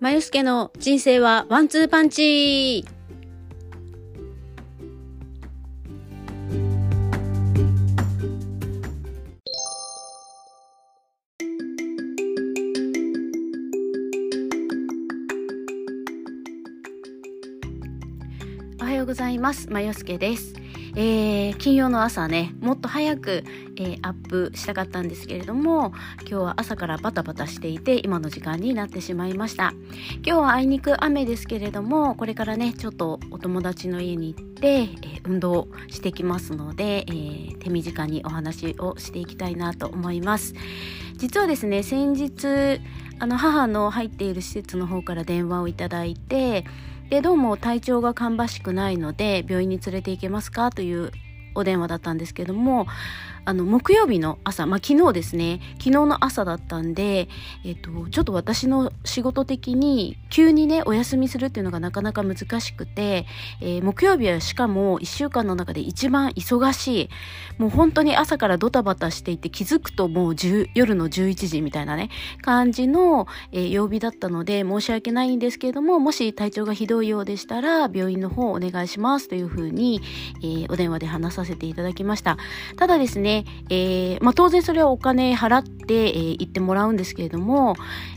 まゆすけの人生はワンツーパンチおはようございます。まゆすけです。えー、金曜の朝ね、もっと早く、えーアップしたかったんですけれども、今日は朝からバタバタしていて、今の時間になってしまいました。今日はあいにく雨ですけれども、これからね、ちょっとお友達の家に行って、えー運動してきますので、え手短にお話をしていきたいなと思います。実はですね、先日、あの母の入っている施設の方から電話をいただいて、でどうも体調が芳しくないので病院に連れて行けますか？というお電話だったんですけどもあの木曜日の朝、まあ、昨日ですね。昨日の朝だったんで、えっと、ちょっと私の仕事的に急にねお休みするっていうのがなかなか難しくて、えー木曜日はしかも1週間の中で一番忙しい。もう本当に朝からドタバタしていて気づくともう夜の11時みたいなね感じの、えー曜日だったので申し訳ないんですけれどももし体調がひどいようでしたら病院の方お願いしますというふうに、えーお電話で話ささせていただきました。ただですね、えーまあ、当然それはお金払って、えー行ってもらうんですけれども、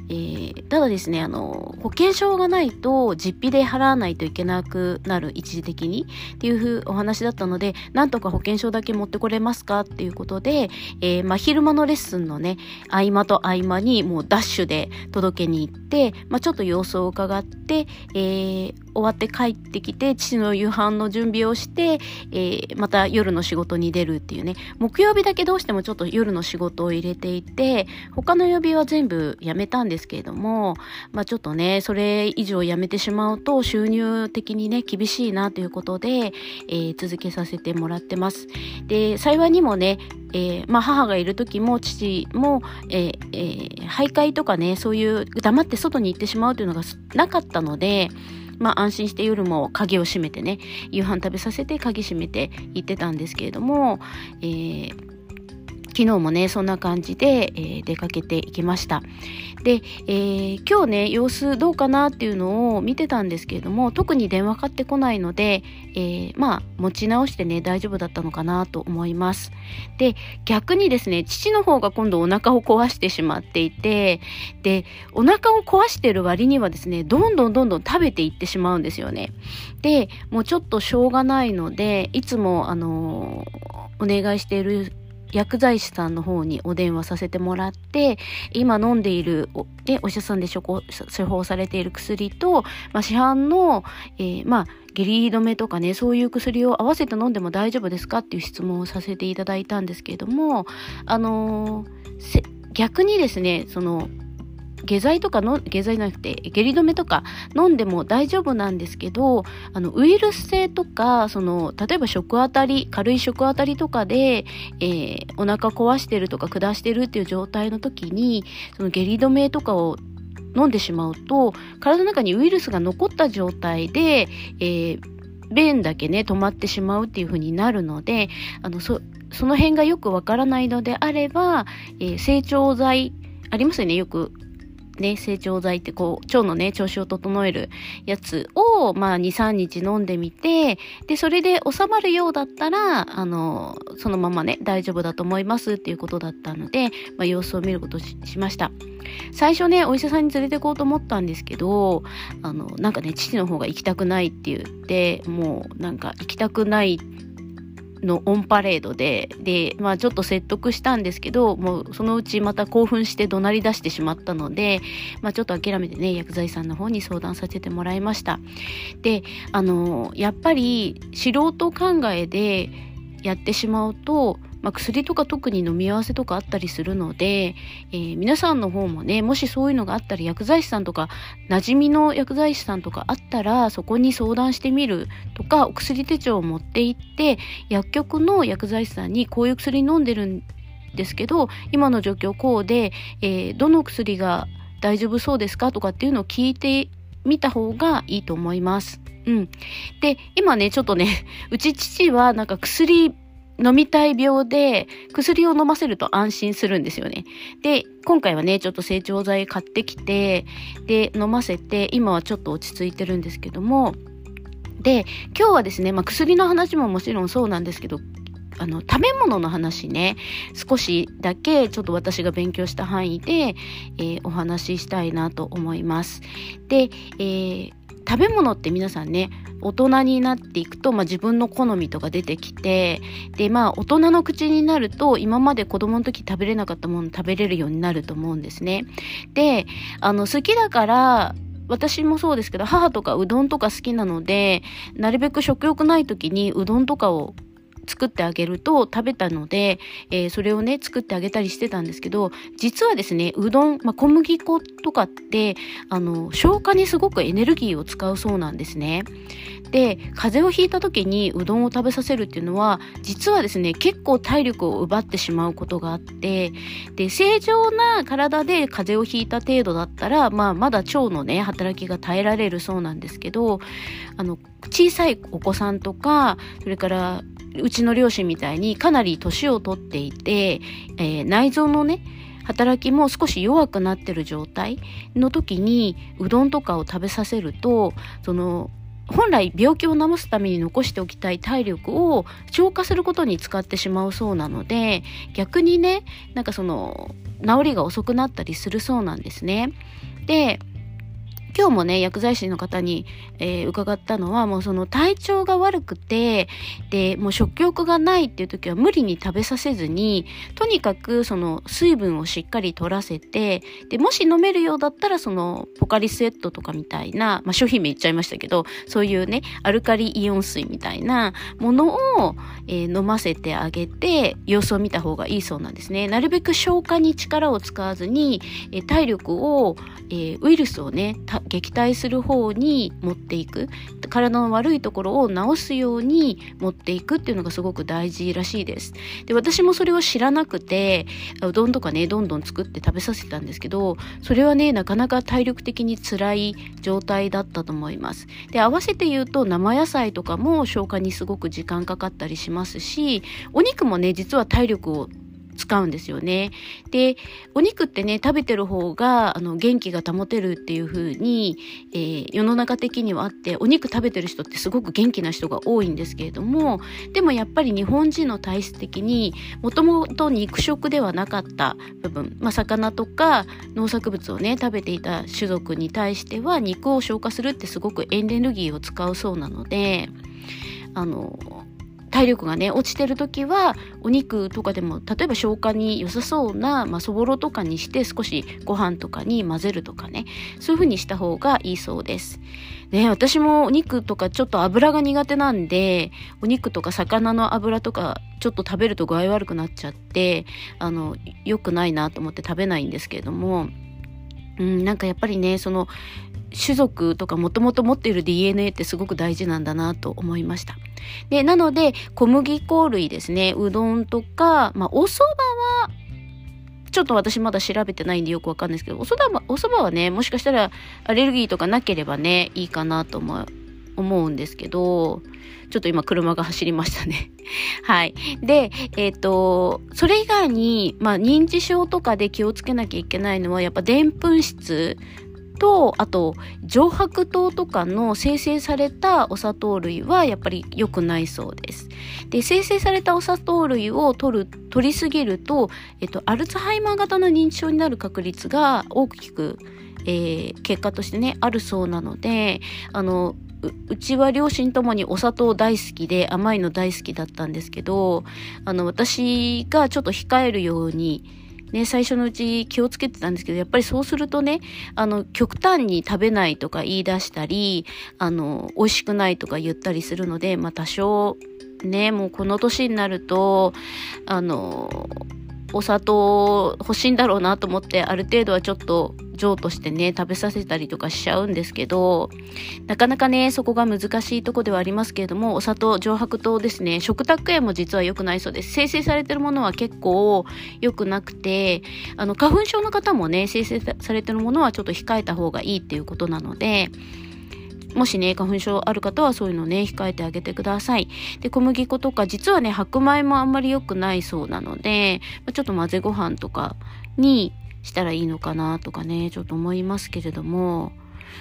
えーただですねあの保険証がないと実費で払わないといけなくなる一時的にっていうふうお話だったのでなんとか保険証だけ持ってこれますかっていうことで、えーまあ、昼間のレッスンのね合間と合間にもうダッシュで届けに行って、まあ、ちょっと様子を伺って、えー終わって帰ってきて父の夕飯の準備をして、えーまた夜の仕事に出るっていうね木曜日だけどうしてもちょっと夜の仕事を入れていて他の曜日は全部やめたんですけれども、まあ、ちょっとねそれ以上やめてしまうと収入的にね厳しいなということで、えー続けさせてもらってます。で幸いにもねえーまあ、母がいる時も父も、えーえー徘徊とかねそういう黙って外に行ってしまうというのがなかったので、まあ、安心して夜も鍵を閉めてね夕飯食べさせて鍵閉めて行ってたんですけれども、えー昨日もねそんな感じで、えー出かけていきました。で、えー今日ね様子どうかなっていうのを見てたんですけれども特に電話かかってこないので、えーまあ持ち直してね大丈夫だったのかなと思います。で逆にですね父の方が今度お腹を壊してしまっていてでお腹を壊してる割にはですねどんどんどんどん食べていってしまうんですよね。でもうちょっとしょうがないのでいつもあのお願いしている薬剤師さんの方にお電話させてもらって今飲んでいるお,、ね、お医者さんで処方されている薬と、まあ、市販の、えーまあ下痢止めとかねそういう薬を合わせて飲んでも大丈夫ですかっていう質問をさせていただいたんですけれどもあのー逆にですねその下剤とかの下剤じゃなくて下痢止めとか飲んでも大丈夫なんですけどあのウイルス性とかその例えば食あたり軽い食あたりとかで、えーお腹壊してるとか下してるっていう状態の時にその下痢止めとかを飲んでしまうと体の中にウイルスが残った状態で、えー便だけね止まってしまうっていう風になるのであのその辺がよくわからないのであれば、えー成長剤ありますよねよく。ね、成長剤ってこう、腸のね、調子を整えるやつを、まあ、2、3日飲んでみて、で、それで収まるようだったら、あの、そのままね、大丈夫だと思いますっていうことだったので、まあ、様子を見ることししました。最初ね、お医者さんに連れて行こうと思ったんですけど、あの、なんかね、父の方が行きたくないって言って、もう、なんか行きたくないってのオンパレードで、で、まあちょっと説得したんですけど、もうそのうちまた興奮して怒鳴り出してしまったので、まあちょっと諦めてね、薬剤師さんの方に相談させてもらいました。で、あの、やっぱり素人考えでやってしまうと、まあ、薬とか特に飲み合わせとかあったりするので、えー皆さんの方もね、もしそういうのがあったら薬剤師さんとか、馴染みの薬剤師さんとかあったら、そこに相談してみるとか、お薬手帳を持って行って、薬局の薬剤師さんにこういう薬飲んでるんですけど、今の状況こうで、えーどの薬が大丈夫そうですかとかっていうのを聞いてみた方がいいと思います。うん。で、今ね、ちょっとね、うち父はなんか薬飲みたい病で薬を飲ませると安心するんですよね。で、今回はね、ちょっと成長剤買ってきて、で、飲ませて、今はちょっと落ち着いてるんですけども、で、今日はですね、まあ、薬の話ももちろんそうなんですけど、あの、食べ物の話ね、少しだけちょっと私が勉強した範囲で、えー、お話ししたいなと思います。で、えー、食べ物って皆さんね、大人になっていくと、まあ、自分の好みとか出てきて、で、まあ、大人の口になると、今まで子供の時食べれなかったもの食べれるようになると思うんですね。で、あの、好きだから、私もそうですけど、母とかうどんとか好きなので、なるべく食欲ない時にうどんとかを作ってあげると食べたので、えー、それをね、作ってあげたりしてたんですけど、実はですね、うどん、まあ、小麦粉とかって、あの、消化にすごくエネルギーを使うそうなんですね。で、風邪をひいた時にうどんを食べさせるっていうのは、実はですね、結構体力を奪ってしまうことがあって、で、正常な体で風邪をひいた程度だったら、まあ、まだ腸のね、働きが耐えられるそうなんですけど、あの、小さいお子さんとか、それからうちの両親みたいにかなり年をとっていて、えー、内臓のね、働きも少し弱くなってる状態の時にうどんとかを食べさせるとその本来病気を治すために残しておきたい体力を消化することに使ってしまうそうなので逆にねなんかその治りが遅くなったりするそうなんですね。で今日もね、薬剤師の方に、えー、伺ったのは、もうその体調が悪くて、で、もう食欲がないっていう時は無理に食べさせずに、とにかくその水分をしっかり取らせて、で、もし飲めるようだったら、そのポカリスエットとかみたいな、まあ商品名言っちゃいましたけど、そういうね、アルカリイオン水みたいなものを、えー、飲ませてあげて、様子を見た方がいいそうなんですね。なるべく消化に力を使わずに、えー、体力を、えー、ウイルスをね、撃退する方に持っていく。体の悪いところを治すように持っていくっていうのがすごく大事らしいです。で私もそれを知らなくてうどんとかねどんどん作って食べさせたんですけどそれはねなかなか体力的に辛い状態だったと思います。で合わせて言うと生野菜とかも消化にすごく時間かかったりしますしお肉もね実は体力を使うんですよね。で、お肉ってね、食べてる方が、あの、元気が保てるっていう風に、えー、世の中的にはあって、お肉食べてる人ってすごく元気な人が多いんですけれども、でもやっぱり日本人の体質的に、もともと肉食ではなかった部分、まあ、魚とか農作物をね、食べていた種族に対しては、肉を消化するってすごくエネルギーを使うそうなので、あの、体力がね、落ちてる時は、お肉とかでも、例えば消化に良さそうな、まあ、そぼろとかにして少しご飯とかに混ぜるとかね、そういう風にした方がいいそうです。ね、私もお肉とかちょっと油が苦手なんで、お肉とか魚の油とかちょっと食べると具合悪くなっちゃって、あの、良くないなと思って食べないんですけれども、うん、なんかやっぱりね、その、種族とかもともと持っている DNA ってすごく大事なんだなと思いました。で、なので、小麦粉類ですね、うどんとか、まあ、お蕎麦は、ちょっと私まだ調べてないんでよくわかんないですけど、お蕎麦お蕎麦はね、もしかしたらアレルギーとかなければね、いいかなと思う。思うんですけど、ちょっと今車が走りましたね。はい。で、えっ、ー、と、それ以外に、まあ、認知症とかで気をつけなきゃいけないのは、やっぱでんぷん質と、あと、上白糖とかの生成されたお砂糖類はやっぱり良くないそうです。で、生成されたお砂糖類を取る、取りすぎると、えっと、アルツハイマー型の認知症になる確率が大きく、えー、結果としてね、あるそうなので、あの、うちは両親ともにお砂糖大好きで甘いの大好きだったんですけど、あの、私がちょっと控えるように、ね、最初のうち気をつけてたんですけど、やっぱりそうするとね、あの、極端に食べないとか言い出したり、あの、美味しくないとか言ったりするので、まあ多少、ね、もうこの年になると、あの、お砂糖欲しいんだろうなと思って、ある程度はちょっと譲渡してね、食べさせたりとかしちゃうんですけど、なかなかね、そこが難しいとこではありますけれども、お砂糖、上白糖ですね、食卓炎も実は良くないそうです。生成されてるものは結構良くなくて、あの、花粉症の方もね、生成されてるものはちょっと控えた方がいいっていうことなので、もしね、花粉症ある方はそういうのね、控えてあげてください。で、小麦粉とか、実はね、白米もあんまり良くないそうなので、ちょっと混ぜご飯とかにしたらいいのかなとかね、ちょっと思いますけれども、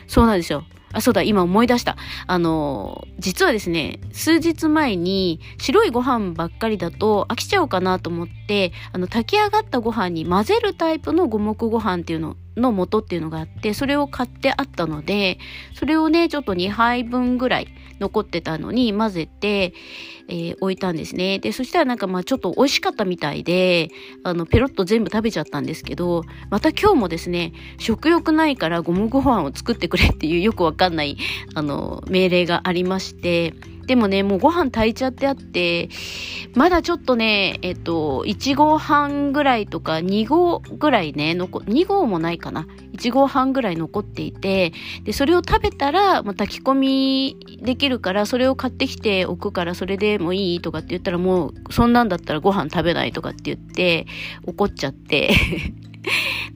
そうなんですよ。あ、そうだ、今思い出した。あの、実はですね、数日前に白いご飯ばっかりだと飽きちゃうかなと思って、あの、炊き上がったご飯に混ぜるタイプの五目ご飯っていうのをの素っていうのがあって、それを買ってあったので、それをね、ちょっと2杯分ぐらい残ってたのに混ぜて、えー、置いたんですね。で、そしたらなんかまあちょっと美味しかったみたいで、あの、ペロッと全部食べちゃったんですけど、また今日もですね、食欲ないから五目ご飯を作ってくれっていうよくわかんない、あの、命令がありまして、でもね、もうご飯炊いちゃってあって、まだちょっとね、えっと、1合半ぐらいとか2合ぐらいね、残、2合もないかな。1合半ぐらい残っていて、で、それを食べたら、まあ、炊き込みできるから、それを買ってきておくから、それでもいいとかって言ったら、もう、そんなんだったらご飯食べないとかって言って、怒っちゃって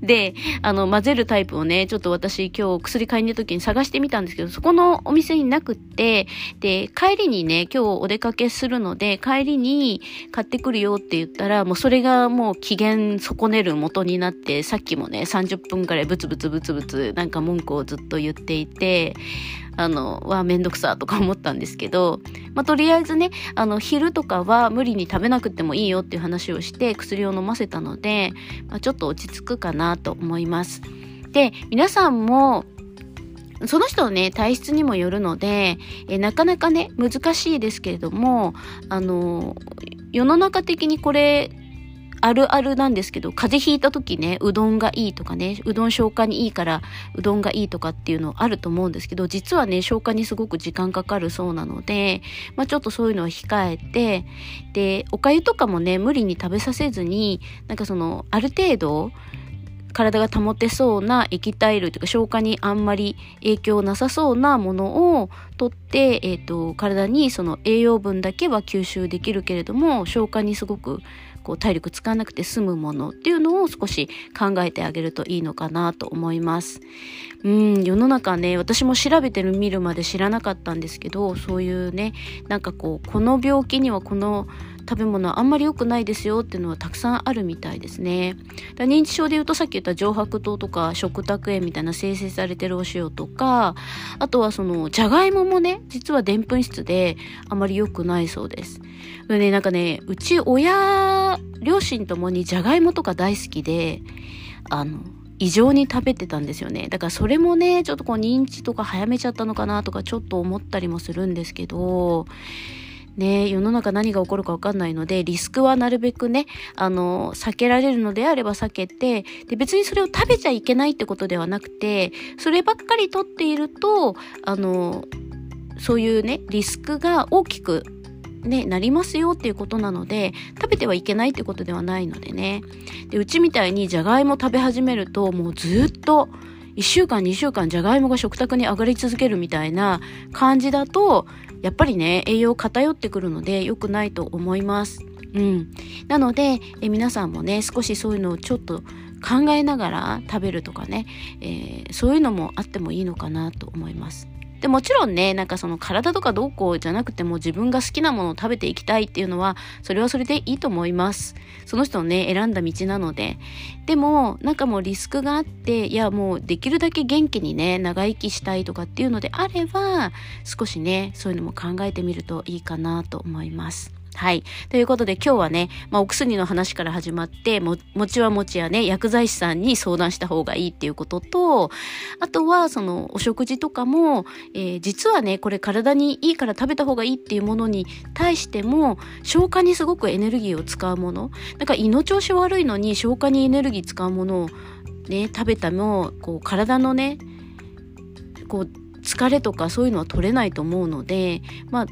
で、あの、混ぜるタイプをね、ちょっと私今日薬買いに行った時に探してみたんですけど、そこのお店になくって、で、帰りにね、今日お出かけするので、帰りに買ってくるよって言ったら、もうそれがもう機嫌損ねる元になって、さっきもね、30分くらいブツブツブツブツなんか文句をずっと言っていて、あの、はめんどくさとか思ったんですけど、まあ、とりあえずね、あの、昼とかは無理に食べなくてもいいよっていう話をして薬を飲ませたので、まあ、ちょっと落ち着くかなと思います。で、皆さんも、その人のね、体質にもよるので、えなかなかね、難しいですけれども、あの、世の中的にこれ、あるあるなんですけど、風邪ひいた時ね、うどんがいいとかね、うどん消化にいいからうどんがいいとかっていうのあると思うんですけど、実はね、消化にすごく時間かかるそうなので、まあちょっとそういうのは控えて、で、お粥とかもね、無理に食べさせずに、なんかその、ある程度、体が保てそうな液体類とか消化にあんまり影響なさそうなものをとって、えっ、ー、と、体にその栄養分だけは吸収できるけれども、消化にすごくこう体力使わなくて済むものっていうのを少し考えてあげるといいのかなと思います。うん、世の中ね、私も調べてる見るまで知らなかったんですけど、そういうね、なんかこう、この病気にはこの食べ物あんまり良くないですよっていうのはたくさんあるみたいですね。だ認知症で言うとさっき言った上白糖とか食卓塩みたいな生成されてるお塩とか、あとはそのじゃがいももね、実はでんぷん質であまり良くないそうです。でね、なんかね、うち親、両親ともにじゃがいもとか大好きで、あの、異常に食べてたんですよね。だからそれもね、ちょっとこう認知とか早めちゃったのかなとかちょっと思ったりもするんですけど、ね、世の中何が起こるかわかんないので、リスクはなるべくね、あの、避けられるのであれば避けて、で、別にそれを食べちゃいけないってことではなくて、そればっかりとっていると、あの、そういうね、リスクが大きくね、なりますよっていうことなので、食べてはいけないってことではないのでね。で、うちみたいにじゃがいも食べ始めると、もうずっと、1週間2週間じゃがいもが食卓に上がり続けるみたいな感じだとやっぱりね栄養偏ってくるので良くないと思います。うん、なのでえ皆さんもね少しそういうのをちょっと考えながら食べるとかね、えー、そういうのもあってもいいのかなと思います。でもちろんね、なんかその体とかどうこうじゃなくても自分が好きなものを食べていきたいっていうのは、それはそれでいいと思います。その人のね、選んだ道なので。でも、なんかもうリスクがあって、いやもうできるだけ元気にね、長生きしたいとかっていうのであれば、少しね、そういうのも考えてみるといいかなと思います。はい。ということで今日はね、まあ、お薬の話から始まって、も、餅は餅やね、薬剤師さんに相談した方がいいっていうことと、あとは、その、お食事とかも、えー、実はね、これ体にいいから食べた方がいいっていうものに対しても、消化にすごくエネルギーを使うもの。なんか胃の調子悪いのに消化にエネルギー使うものをね、食べたも、こう、体のね、こう、疲れとかそういうのは取れないと思うので、まあ、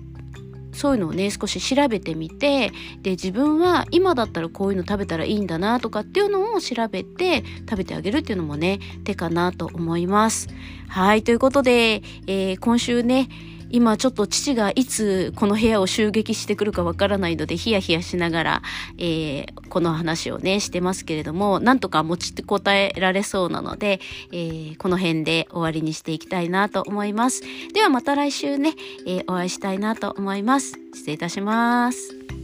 そういうのをね少し調べてみてで自分は今だったらこういうの食べたらいいんだなとかっていうのを調べて食べてあげるっていうのもね手かなと思います。はいということで、えー、今週ね今ちょっと父がいつこの部屋を襲撃してくるかわからないのでヒヤヒヤしながら、えー、この話をねしてますけれどもなんとか持ちこたえられそうなので、えー、この辺で終わりにしていきたいなと思います。ではまた来週ね、えー、お会いしたいなと思います。失礼いたします。